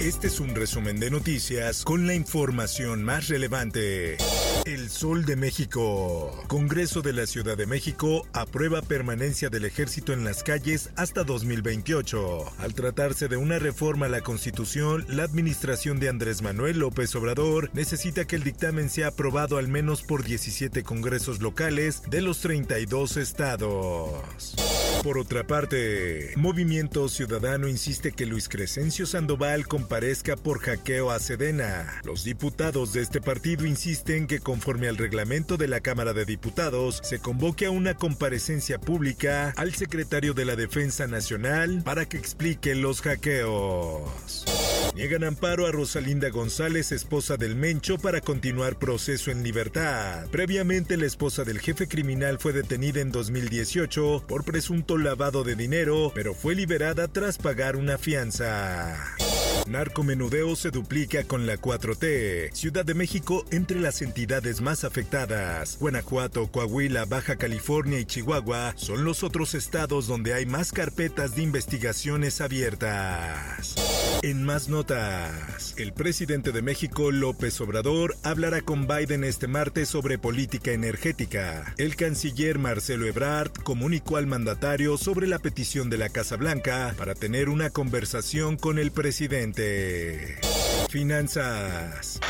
Este es un resumen de noticias con la información más relevante. El Sol de México. Congreso de la Ciudad de México aprueba permanencia del ejército en las calles hasta 2028. Al tratarse de una reforma a la Constitución, la administración de Andrés Manuel López Obrador necesita que el dictamen sea aprobado al menos por 17 congresos locales de los 32 estados. Por otra parte, Movimiento Ciudadano insiste que Luis Crescencio Sandoval comparezca por hackeo a Sedena. Los diputados de este partido insisten que conforme al reglamento de la Cámara de Diputados, se convoque a una comparecencia pública al secretario de la Defensa Nacional para que explique los hackeos. Niegan amparo a Rosalinda González, esposa del Mencho, para continuar proceso en libertad. Previamente, la esposa del jefe criminal fue detenida en 2018 por presunto lavado de dinero, pero fue liberada tras pagar una fianza. Narcomenudeo se duplica con la 4T. Ciudad de México entre las entidades más afectadas. Guanajuato, Coahuila, Baja California y Chihuahua son los otros estados donde hay más carpetas de investigaciones abiertas. En más notas, el presidente de México, López Obrador, hablará con Biden este martes sobre política energética. El canciller Marcelo Ebrard comunicó al mandatario sobre la petición de la Casa Blanca para tener una conversación con el presidente. Finanzas.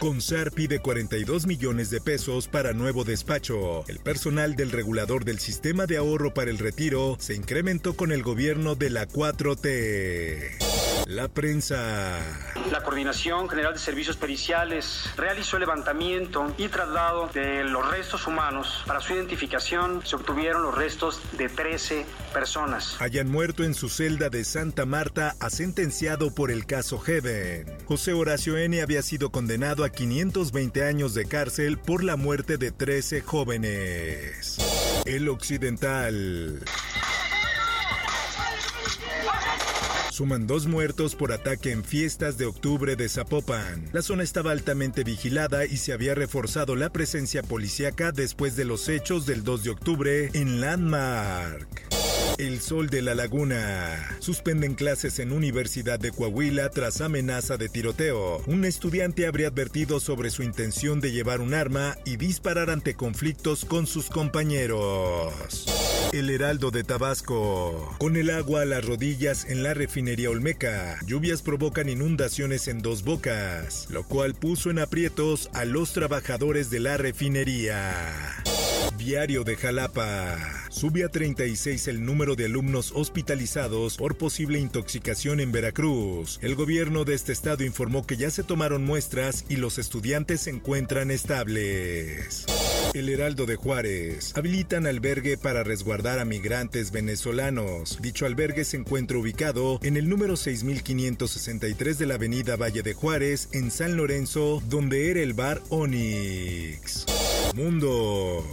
CONSAR pide 42 millones de pesos para nuevo despacho. El personal del regulador del sistema de ahorro para el retiro se incrementó con el gobierno de la 4T. La prensa. La Coordinación General de Servicios Periciales realizó el levantamiento y traslado de los restos humanos. Para su identificación se obtuvieron los restos de 13 personas. Hayan muerto en su celda de Santa Marta a sentenciado por el caso Heaven. José Horacio N. había sido condenado a 520 años de cárcel por la muerte de 13 jóvenes. El Occidental. Suman dos muertos por ataque en fiestas de octubre de Zapopan. La zona estaba altamente vigilada y se había reforzado la presencia policíaca después de los hechos del 2 de octubre en Landmark. El Sol de la Laguna. Suspenden clases en Universidad de Coahuila tras amenaza de tiroteo. Un estudiante habría advertido sobre su intención de llevar un arma y disparar ante conflictos con sus compañeros. El Heraldo de Tabasco. Con el agua a las rodillas en la refinería Olmeca, lluvias provocan inundaciones en dos bocas, lo cual puso en aprietos a los trabajadores de la refinería. Diario de Jalapa. Sube a 36 el número de alumnos hospitalizados por posible intoxicación en Veracruz. El gobierno de este estado informó que ya se tomaron muestras y los estudiantes se encuentran estables. El Heraldo de Juárez. Habilitan albergue para resguardar a migrantes venezolanos. Dicho albergue se encuentra ubicado en el número 6563 de la avenida Valle de Juárez, en San Lorenzo, donde era el bar Onyx. Mundo.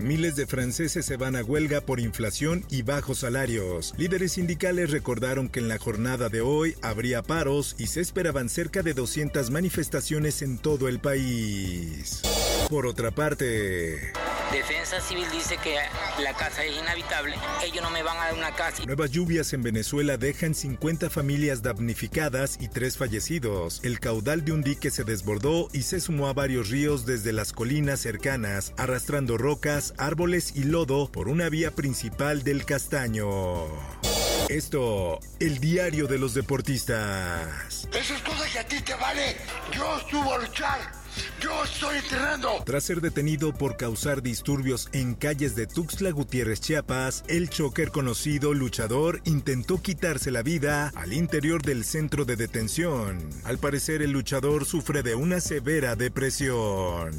Miles de franceses se van a huelga por inflación y bajos salarios. Líderes sindicales recordaron que en la jornada de hoy habría paros y se esperaban cerca de 200 manifestaciones en todo el país. Por otra parte, Defensa Civil dice que la casa es inhabitable, ellos no me van a dar una casa. Nuevas lluvias en Venezuela dejan 50 familias damnificadas y 3 fallecidos. El caudal de un dique se desbordó y se sumó a varios ríos desde las colinas cercanas, arrastrando rocas, árboles y lodo por una vía principal del Castaño. Esto, el diario de los deportistas. Eso es cosa que a ti te vale. Yo subo a luchar. Yo estoy entrenando. Tras ser detenido por causar disturbios en calles de Tuxtla Gutiérrez, Chiapas, el choker conocido luchador intentó quitarse la vida al interior del centro de detención. Al parecer, el luchador sufre de una severa depresión.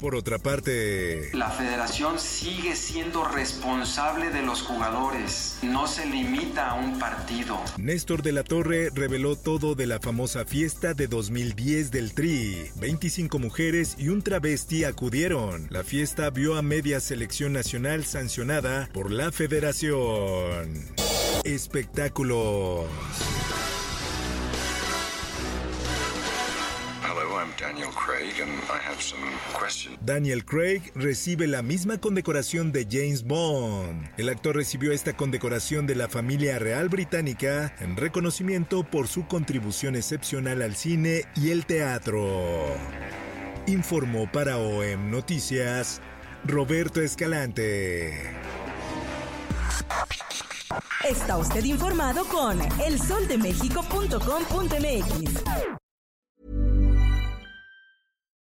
Por otra parte, la federación sigue siendo responsable de los jugadores, no se limita a un partido. Néstor de la Torre reveló todo de la famosa fiesta de 2010 del Tri. 25 mujeres y un travesti acudieron. La fiesta vio a media selección nacional sancionada por la federación. Espectáculos. Daniel Craig and I have some questions. Daniel Craig recibe la misma condecoración de James Bond. El actor recibió esta condecoración de la familia real británica en reconocimiento por su contribución excepcional al cine y el teatro. Informó para OEM Noticias Roberto Escalante. Está usted informado con elsoldemexico.com.mx.